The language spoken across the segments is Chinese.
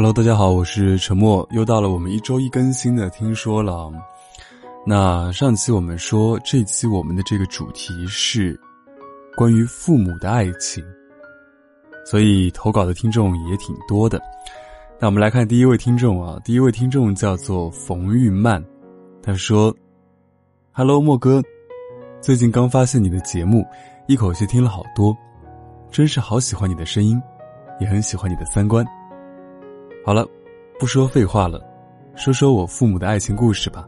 Hello，大家好，我是沉默，又到了我们一周一更新的听说了。那上期我们说，这期我们的这个主题是关于父母的爱情，所以投稿的听众也挺多的。那我们来看第一位听众啊，第一位听众叫做冯玉曼，他说：“Hello，莫哥，最近刚发现你的节目，一口气听了好多，真是好喜欢你的声音，也很喜欢你的三观。”好了，不说废话了，说说我父母的爱情故事吧。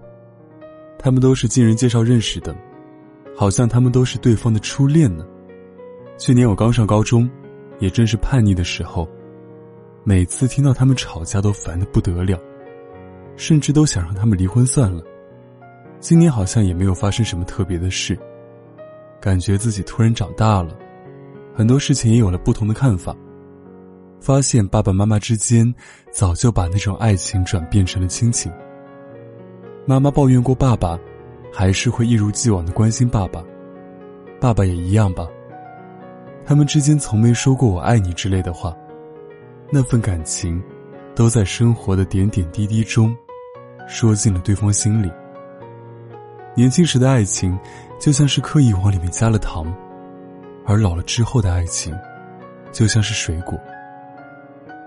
他们都是经人介绍认识的，好像他们都是对方的初恋呢。去年我刚上高中，也正是叛逆的时候，每次听到他们吵架都烦得不得了，甚至都想让他们离婚算了。今年好像也没有发生什么特别的事，感觉自己突然长大了，很多事情也有了不同的看法。发现爸爸妈妈之间早就把那种爱情转变成了亲情。妈妈抱怨过爸爸，还是会一如既往的关心爸爸。爸爸也一样吧。他们之间从没说过“我爱你”之类的话，那份感情，都在生活的点点滴滴中，说进了对方心里。年轻时的爱情，就像是刻意往里面加了糖，而老了之后的爱情，就像是水果。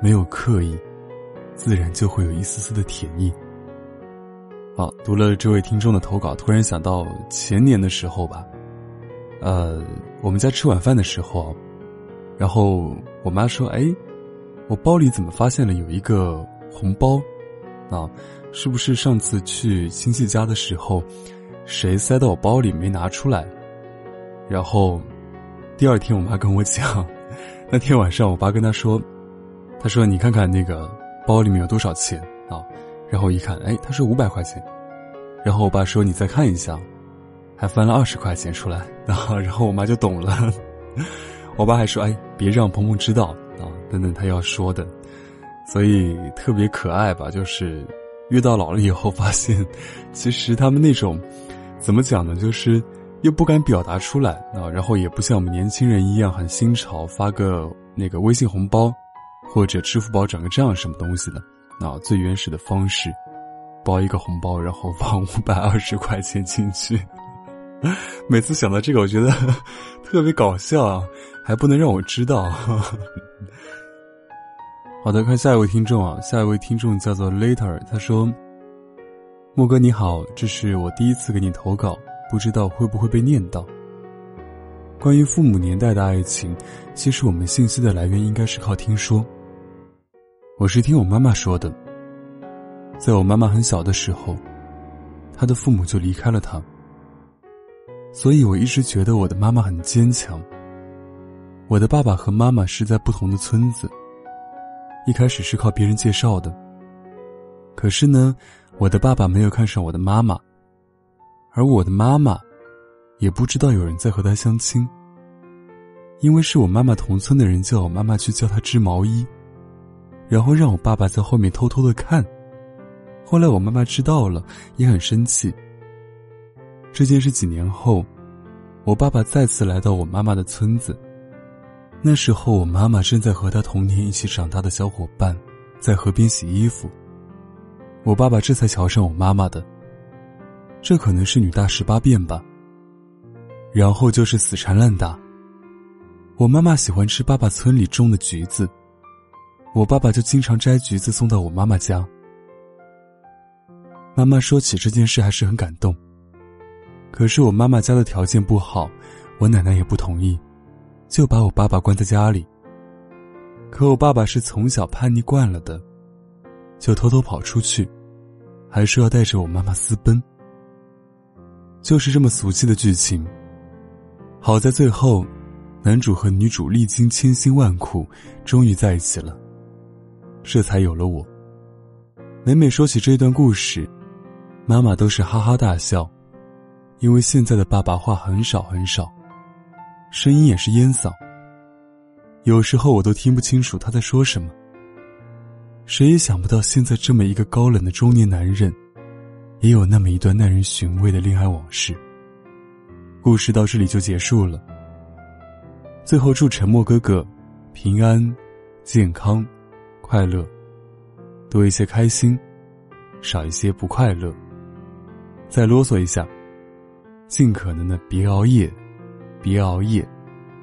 没有刻意，自然就会有一丝丝的甜意。好，读了这位听众的投稿，突然想到前年的时候吧，呃，我们家吃晚饭的时候，然后我妈说：“哎，我包里怎么发现了有一个红包？啊，是不是上次去亲戚家的时候，谁塞到我包里没拿出来？”然后第二天我妈跟我讲，那天晚上我爸跟她说。他说：“你看看那个包里面有多少钱啊？”然后一看，哎，他说五百块钱。然后我爸说：“你再看一下。”还翻了二十块钱出来，然后 然后我妈就懂了。我爸还说：“哎，别让鹏鹏知道啊，等等他要说的。”所以特别可爱吧？就是越到老了以后，发现 其实他们那种怎么讲呢？就是又不敢表达出来啊，然后也不像我们年轻人一样很新潮，发个那个微信红包。或者支付宝转个账什么东西的，啊，最原始的方式，包一个红包，然后放五百二十块钱进去。每次想到这个，我觉得 特别搞笑啊，还不能让我知道。好的，看下一位听众啊，下一位听众叫做 Later，他说：“莫哥你好，这是我第一次给你投稿，不知道会不会被念到。”关于父母年代的爱情，其实我们信息的来源应该是靠听说。我是听我妈妈说的，在我妈妈很小的时候，她的父母就离开了她，所以我一直觉得我的妈妈很坚强。我的爸爸和妈妈是在不同的村子，一开始是靠别人介绍的。可是呢，我的爸爸没有看上我的妈妈，而我的妈妈也不知道有人在和她相亲，因为是我妈妈同村的人叫我妈妈去教她织毛衣。然后让我爸爸在后面偷偷的看，后来我妈妈知道了，也很生气。这件事几年后，我爸爸再次来到我妈妈的村子，那时候我妈妈正在和她童年一起长大的小伙伴，在河边洗衣服。我爸爸这才瞧上我妈妈的，这可能是女大十八变吧。然后就是死缠烂打。我妈妈喜欢吃爸爸村里种的橘子。我爸爸就经常摘橘子送到我妈妈家。妈妈说起这件事还是很感动。可是我妈妈家的条件不好，我奶奶也不同意，就把我爸爸关在家里。可我爸爸是从小叛逆惯了的，就偷偷跑出去，还说要带着我妈妈私奔。就是这么俗气的剧情。好在最后，男主和女主历经千辛万苦，终于在一起了。这才有了我。每每说起这段故事，妈妈都是哈哈大笑，因为现在的爸爸话很少很少，声音也是烟嗓。有时候我都听不清楚他在说什么。谁也想不到，现在这么一个高冷的中年男人，也有那么一段耐人寻味的恋爱往事。故事到这里就结束了。最后祝沉默哥哥平安、健康。快乐，多一些开心，少一些不快乐。再啰嗦一下，尽可能的别熬夜，别熬夜，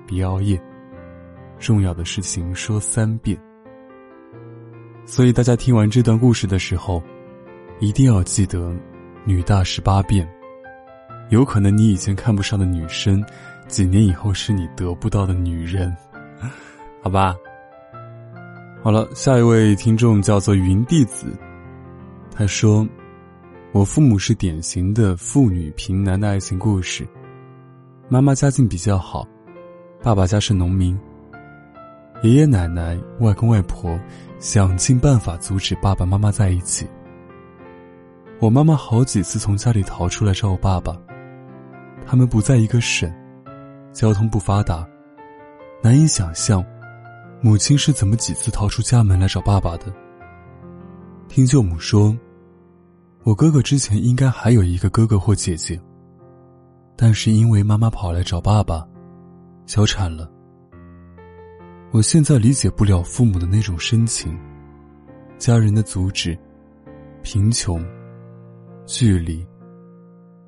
别熬夜。重要的事情说三遍。所以大家听完这段故事的时候，一定要记得“女大十八变”。有可能你以前看不上的女生，几年以后是你得不到的女人，好吧？好了，下一位听众叫做云弟子，他说：“我父母是典型的妇女贫男的爱情故事。妈妈家境比较好，爸爸家是农民。爷爷奶奶、外公外婆想尽办法阻止爸爸妈妈在一起。我妈妈好几次从家里逃出来找我爸爸。”他们不在一个省，交通不发达，难以想象，母亲是怎么几次逃出家门来找爸爸的。听舅母说，我哥哥之前应该还有一个哥哥或姐姐，但是因为妈妈跑来找爸爸，小产了。我现在理解不了父母的那种深情，家人的阻止，贫穷，距离。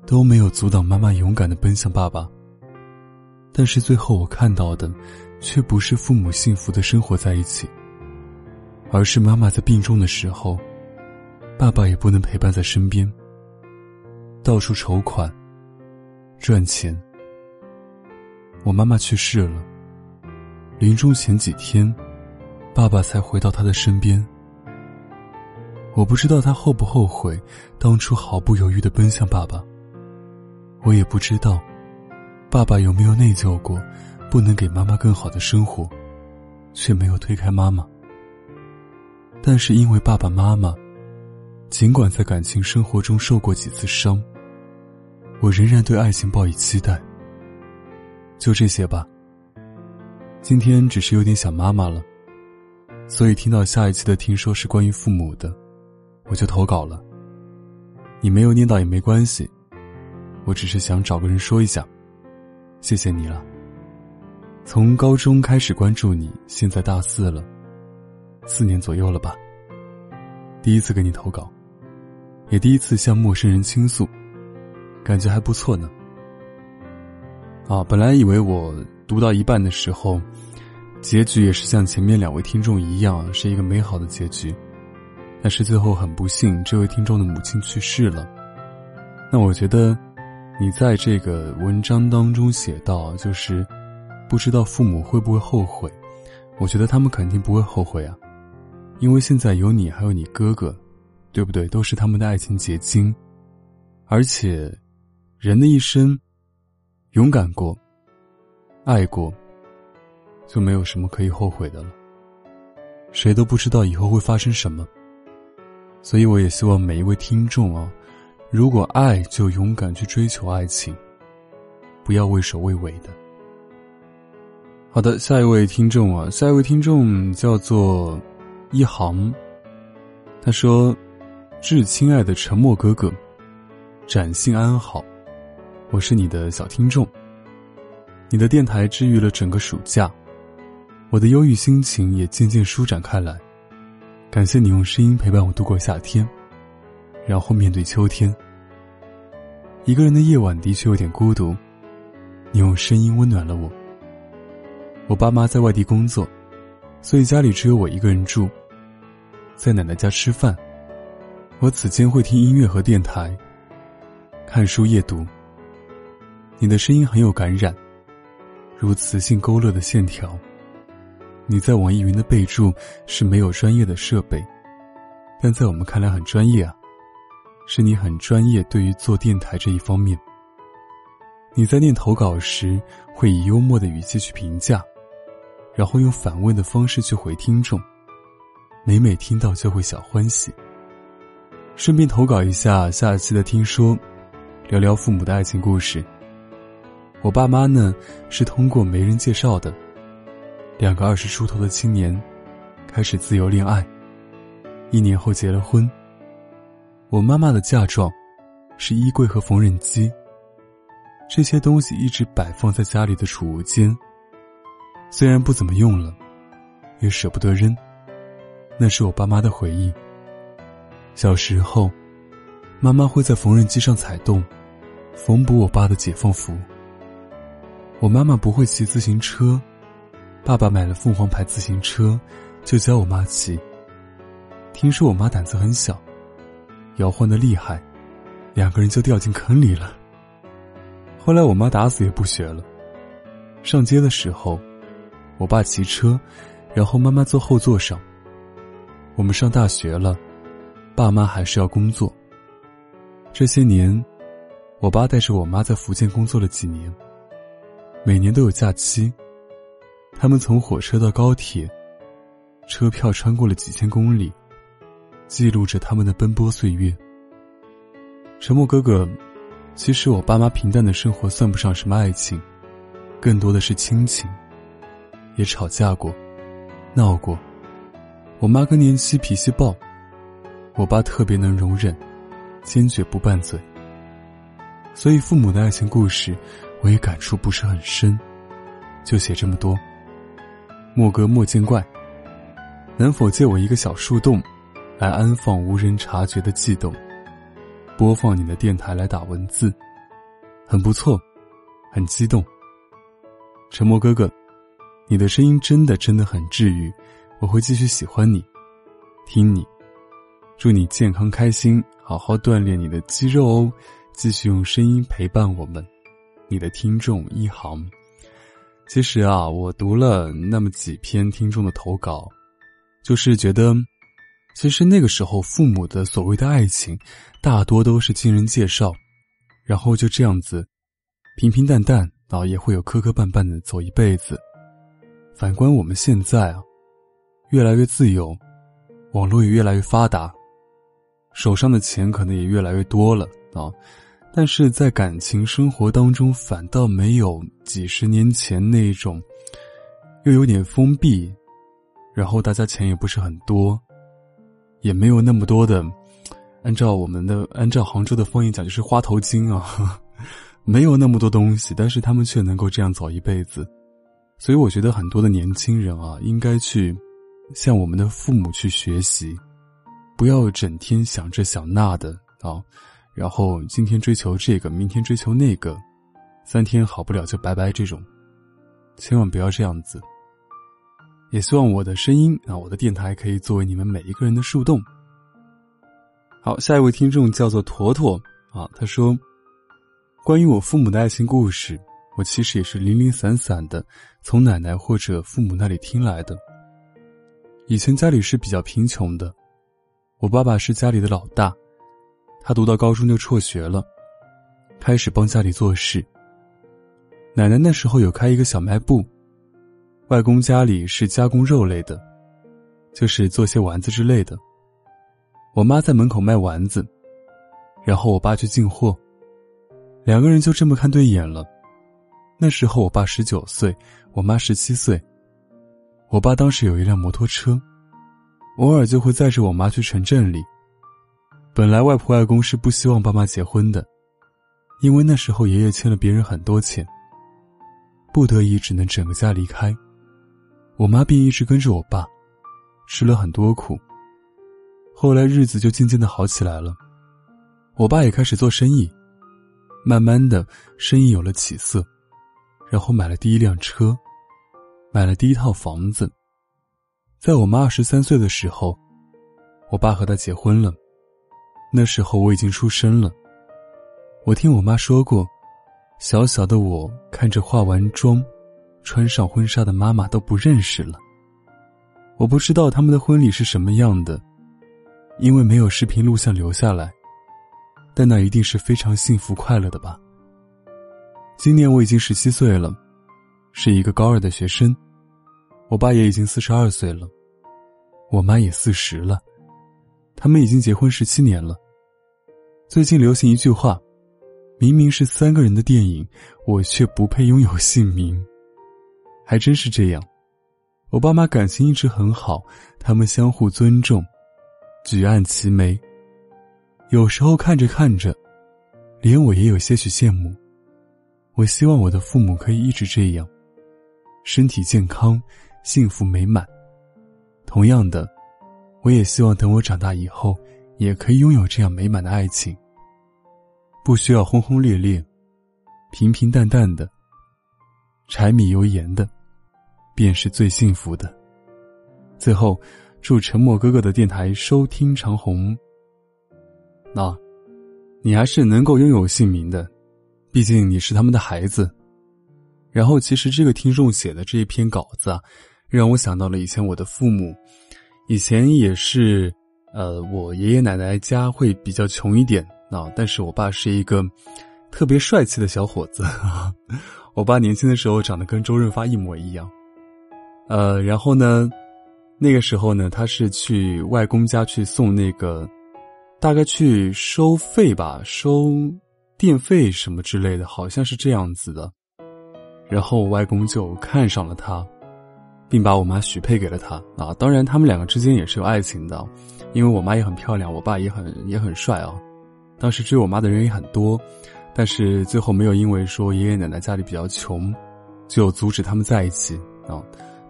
都没有阻挡妈妈勇敢的奔向爸爸。但是最后我看到的，却不是父母幸福的生活在一起，而是妈妈在病重的时候，爸爸也不能陪伴在身边，到处筹款、赚钱。我妈妈去世了，临终前几天，爸爸才回到她的身边。我不知道他后不后悔当初毫不犹豫的奔向爸爸。我也不知道，爸爸有没有内疚过，不能给妈妈更好的生活，却没有推开妈妈。但是因为爸爸妈妈，尽管在感情生活中受过几次伤，我仍然对爱情抱以期待。就这些吧。今天只是有点想妈妈了，所以听到下一期的听说是关于父母的，我就投稿了。你没有念到也没关系。我只是想找个人说一下，谢谢你了。从高中开始关注你，现在大四了，四年左右了吧。第一次给你投稿，也第一次向陌生人倾诉，感觉还不错呢。啊，本来以为我读到一半的时候，结局也是像前面两位听众一样，是一个美好的结局，但是最后很不幸，这位听众的母亲去世了。那我觉得。你在这个文章当中写到，就是不知道父母会不会后悔。我觉得他们肯定不会后悔啊，因为现在有你，还有你哥哥，对不对？都是他们的爱情结晶。而且，人的一生，勇敢过，爱过，就没有什么可以后悔的了。谁都不知道以后会发生什么，所以我也希望每一位听众啊。如果爱，就勇敢去追求爱情，不要畏首畏尾的。好的，下一位听众啊，下一位听众叫做一行，他说：“致亲爱的沉默哥哥，展信安好，我是你的小听众。你的电台治愈了整个暑假，我的忧郁心情也渐渐舒展开来。感谢你用声音陪伴我度过夏天。”然后面对秋天，一个人的夜晚的确有点孤独。你用声音温暖了我。我爸妈在外地工作，所以家里只有我一个人住。在奶奶家吃饭，我此间会听音乐和电台，看书夜读。你的声音很有感染，如磁性勾勒的线条。你在网易云的备注是没有专业的设备，但在我们看来很专业啊。是你很专业，对于做电台这一方面。你在念投稿时，会以幽默的语气去评价，然后用反问的方式去回听众，每每听到就会小欢喜。顺便投稿一下下期的听说，聊聊父母的爱情故事。我爸妈呢，是通过媒人介绍的，两个二十出头的青年，开始自由恋爱，一年后结了婚。我妈妈的嫁妆，是衣柜和缝纫机。这些东西一直摆放在家里的储物间。虽然不怎么用了，也舍不得扔。那是我爸妈的回忆，小时候，妈妈会在缝纫机上踩洞，缝补我爸的解放服。我妈妈不会骑自行车，爸爸买了凤凰牌自行车，就教我妈骑。听说我妈胆子很小，摇晃的厉害，两个人就掉进坑里了。后来我妈打死也不学了。上街的时候，我爸骑车，然后妈妈坐后座上。我们上大学了。爸妈还是要工作。这些年，我爸带着我妈在福建工作了几年。每年都有假期，他们从火车到高铁，车票穿过了几千公里，记录着他们的奔波岁月。沉默哥哥，其实我爸妈平淡的生活算不上什么爱情，更多的是亲情。也吵架过，闹过。我妈更年期脾气暴。我爸特别能容忍，坚决不拌嘴。所以父母的爱情故事，我也感触不是很深，就写这么多。莫哥莫见怪。能否借我一个小树洞，来安放无人察觉的悸动？播放你的电台来打文字，很不错，很激动。沉默哥哥，你的声音真的真的很治愈，我会继续喜欢你，听你。祝你健康开心，好好锻炼你的肌肉哦！继续用声音陪伴我们，你的听众一航。其实啊，我读了那么几篇听众的投稿，就是觉得，其实那个时候父母的所谓的爱情，大多都是经人介绍，然后就这样子平平淡淡，老，也会有磕磕绊绊的走一辈子。反观我们现在啊，越来越自由，网络也越来越发达。手上的钱可能也越来越多了啊，但是在感情生活当中，反倒没有几十年前那种，又有点封闭，然后大家钱也不是很多，也没有那么多的，按照我们的按照杭州的方言讲就是花头金啊，没有那么多东西，但是他们却能够这样走一辈子，所以我觉得很多的年轻人啊，应该去向我们的父母去学习。不要整天想着想那的啊，然后今天追求这个，明天追求那个，三天好不了就拜拜，这种，千万不要这样子。也希望我的声音啊，我的电台可以作为你们每一个人的树洞。好，下一位听众叫做坨坨啊，他说：“关于我父母的爱情故事，我其实也是零零散散的从奶奶或者父母那里听来的。以前家里是比较贫穷的。”我爸爸是家里的老大，他读到高中就辍学了，开始帮家里做事。奶奶那时候有开一个小卖部，外公家里是加工肉类的，就是做些丸子之类的。我妈在门口卖丸子，然后我爸去进货，两个人就这么看对眼了。那时候我爸十九岁，我妈十七岁。我爸当时有一辆摩托车。偶尔就会载着我妈去城镇里。本来外婆外公是不希望爸妈结婚的，因为那时候爷爷欠了别人很多钱，不得已只能整个家离开。我妈便一直跟着我爸，吃了很多苦。后来日子就渐渐的好起来了，我爸也开始做生意，慢慢的生意有了起色，然后买了第一辆车，买了第一套房子。在我妈二十三岁的时候，我爸和她结婚了。那时候我已经出生了。我听我妈说过，小小的我看着化完妆、穿上婚纱的妈妈都不认识了。我不知道他们的婚礼是什么样的，因为没有视频录像留下来。但那一定是非常幸福快乐的吧。今年我已经十七岁了，是一个高二的学生。我爸也已经四十二岁了，我妈也四十了，他们已经结婚十七年了。最近流行一句话：“明明是三个人的电影，我却不配拥有姓名。”还真是这样。我爸妈感情一直很好，他们相互尊重，举案齐眉。有时候看着看着，连我也有些许羡慕。我希望我的父母可以一直这样，身体健康。幸福美满。同样的，我也希望等我长大以后，也可以拥有这样美满的爱情。不需要轰轰烈烈，平平淡淡的，柴米油盐的，便是最幸福的。最后，祝沉默哥哥的电台收听长虹。那，你还是能够拥有姓名的，毕竟你是他们的孩子。然后，其实这个听众写的这一篇稿子啊，让我想到了以前我的父母，以前也是，呃，我爷爷奶奶家会比较穷一点啊，但是我爸是一个特别帅气的小伙子啊。我爸年轻的时候长得跟周润发一模一样，呃，然后呢，那个时候呢，他是去外公家去送那个。大概去收费吧，收电费什么之类的，好像是这样子的。然后我外公就看上了他，并把我妈许配给了他啊。当然，他们两个之间也是有爱情的，因为我妈也很漂亮，我爸也很也很帅啊。当时追我妈的人也很多，但是最后没有因为说爷爷奶奶家里比较穷，就阻止他们在一起啊。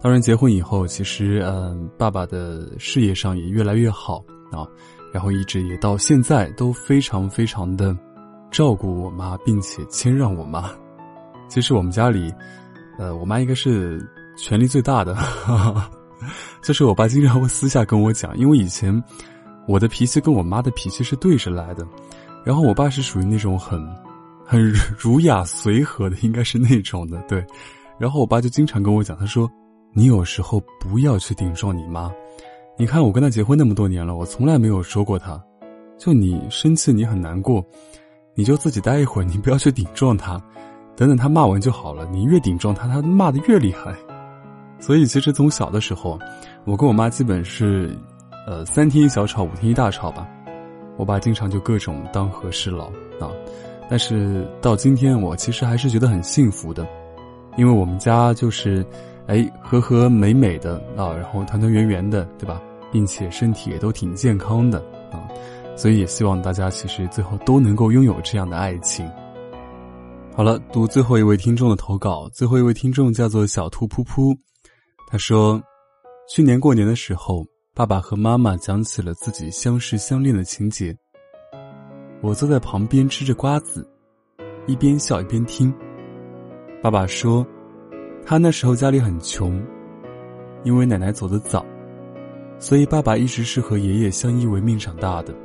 当然，结婚以后，其实嗯，爸爸的事业上也越来越好啊。然后一直也到现在都非常非常的照顾我妈，并且谦让我妈。其实我们家里，呃，我妈应该是权力最大的。就是我爸经常会私下跟我讲，因为以前我的脾气跟我妈的脾气是对着来的，然后我爸是属于那种很很 儒雅随和的，应该是那种的。对，然后我爸就经常跟我讲，他说：“你有时候不要去顶撞你妈。”你看，我跟他结婚那么多年了，我从来没有说过他。就你生气，你很难过，你就自己待一会儿，你不要去顶撞他，等等他骂完就好了。你越顶撞他，他骂的越厉害。所以其实从小的时候，我跟我妈基本是，呃，三天一小吵，五天一大吵吧。我爸经常就各种当和事佬啊。但是到今天，我其实还是觉得很幸福的，因为我们家就是。哎，和和美美的啊，然后团团圆圆的，对吧？并且身体也都挺健康的啊，所以也希望大家其实最后都能够拥有这样的爱情。好了，读最后一位听众的投稿，最后一位听众叫做小兔噗噗，他说，去年过年的时候，爸爸和妈妈讲起了自己相识相恋的情节，我坐在旁边吃着瓜子，一边笑一边听。爸爸说。他那时候家里很穷，因为奶奶走得早，所以爸爸一直是和爷爷相依为命长大的。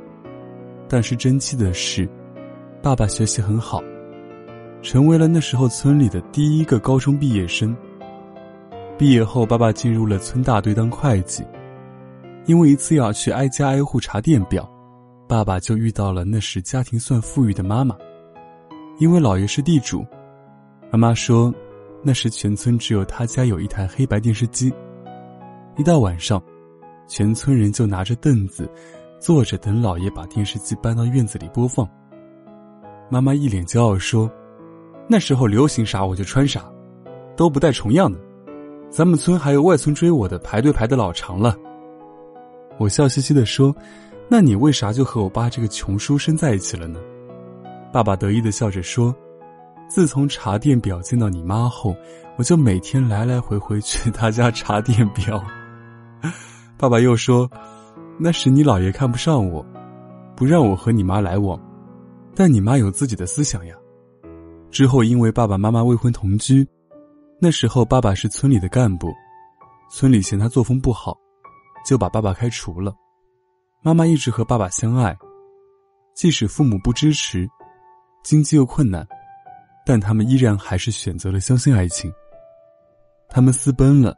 但是争气的是，爸爸学习很好，成为了那时候村里的第一个高中毕业生。毕业后，爸爸进入了村大队当会计。因为一次要去挨家挨户查电表，爸爸就遇到了那时家庭算富裕的妈妈。因为姥爷是地主，妈妈说。那时全村只有他家有一台黑白电视机。一到晚上，全村人就拿着凳子，坐着等老爷把电视机搬到院子里播放。妈妈一脸骄傲说：“那时候流行啥我就穿啥，都不带重样的。咱们村还有外村追我的，排队排的老长了。”我笑嘻嘻的说：“那你为啥就和我爸这个穷书生在一起了呢？”爸爸得意的笑着说。自从查电表见到你妈后，我就每天来来回回去他家查电表。爸爸又说：“那时你姥爷看不上我，不让我和你妈来往，但你妈有自己的思想呀。”之后因为爸爸妈妈未婚同居，那时候爸爸是村里的干部，村里嫌他作风不好，就把爸爸开除了。妈妈一直和爸爸相爱，即使父母不支持，经济又困难。但他们依然还是选择了相信爱情。他们私奔了，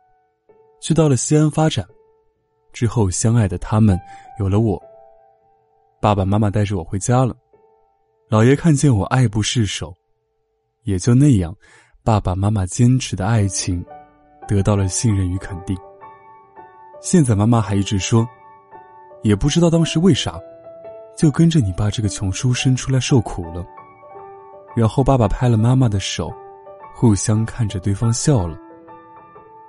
去到了西安发展。之后，相爱的他们有了我。爸爸妈妈带着我回家了。老爷看见我爱不释手，也就那样，爸爸妈妈坚持的爱情得到了信任与肯定。现在妈妈还一直说，也不知道当时为啥，就跟着你爸这个穷书生出来受苦了。然后爸爸拍了妈妈的手，互相看着对方笑了。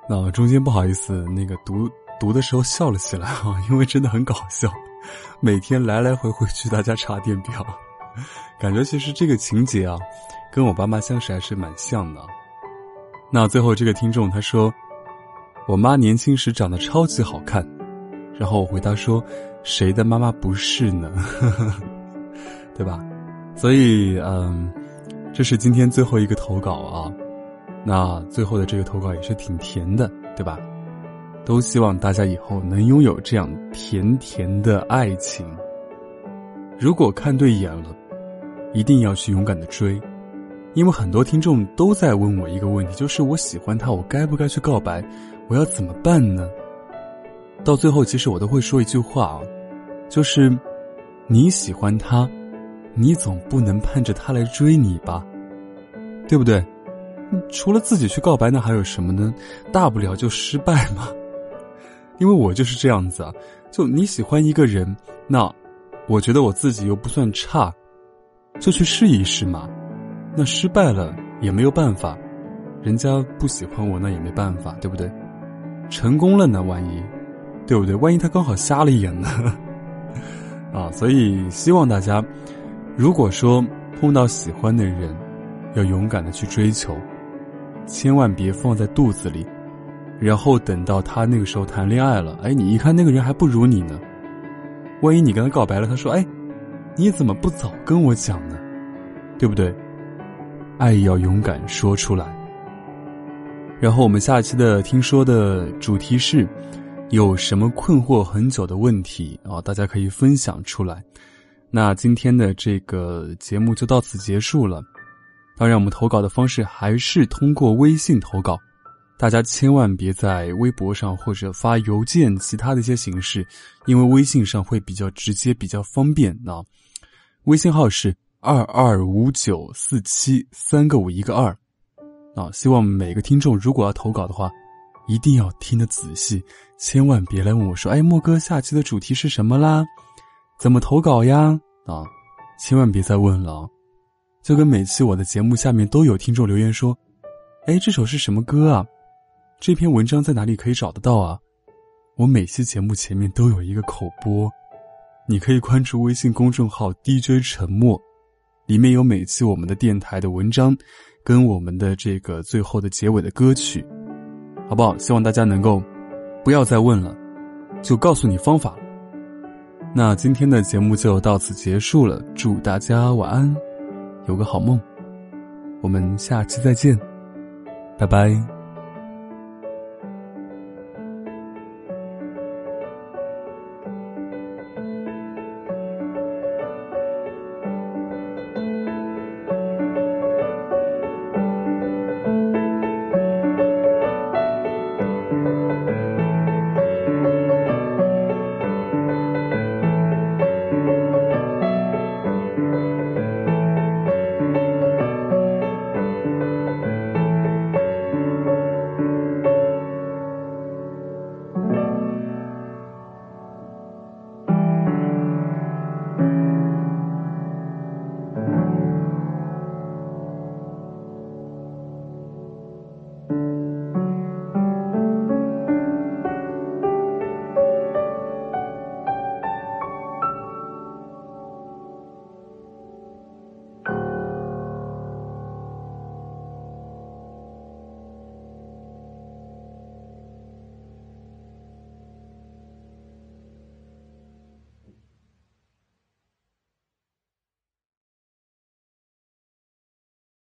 那中间不好意思，那个读读的时候笑了起来啊，因为真的很搞笑。每天来来回回去他家查电表，感觉其实这个情节啊，跟我爸妈相识还是蛮像的。那最后这个听众他说，我妈年轻时长得超级好看，然后我回答说：“谁的妈妈不是呢？对吧？”所以，嗯，这是今天最后一个投稿啊。那最后的这个投稿也是挺甜的，对吧？都希望大家以后能拥有这样甜甜的爱情。如果看对眼了，一定要去勇敢的追，因为很多听众都在问我一个问题，就是我喜欢他，我该不该去告白？我要怎么办呢？到最后，其实我都会说一句话啊，就是你喜欢他，你总不能盼着他来追你吧，对不对？除了自己去告白，那还有什么呢？大不了就失败嘛。因为我就是这样子啊，就你喜欢一个人，那我觉得我自己又不算差，就去试一试嘛。那失败了也没有办法，人家不喜欢我那也没办法，对不对？成功了呢，万一，对不对？万一他刚好瞎了眼呢？啊，所以希望大家，如果说碰到喜欢的人，要勇敢的去追求。千万别放在肚子里，然后等到他那个时候谈恋爱了，哎，你一看那个人还不如你呢。万一你跟他告白了，他说：“哎，你怎么不早跟我讲呢？对不对？”爱要勇敢说出来。然后我们下期的听说的主题是：有什么困惑很久的问题啊？大家可以分享出来。那今天的这个节目就到此结束了。当然，我们投稿的方式还是通过微信投稿，大家千万别在微博上或者发邮件其他的一些形式，因为微信上会比较直接、比较方便啊。微信号是二二五九四七三个五一个二啊。希望每个听众如果要投稿的话，一定要听得仔细，千万别来问我说：“哎，莫哥，下期的主题是什么啦？怎么投稿呀？”啊，千万别再问了。就跟每期我的节目下面都有听众留言说：“哎，这首是什么歌啊？这篇文章在哪里可以找得到啊？”我每期节目前面都有一个口播，你可以关注微信公众号 DJ 沉默，里面有每期我们的电台的文章，跟我们的这个最后的结尾的歌曲，好不好？希望大家能够不要再问了，就告诉你方法。那今天的节目就到此结束了，祝大家晚安。有个好梦，我们下期再见，拜拜。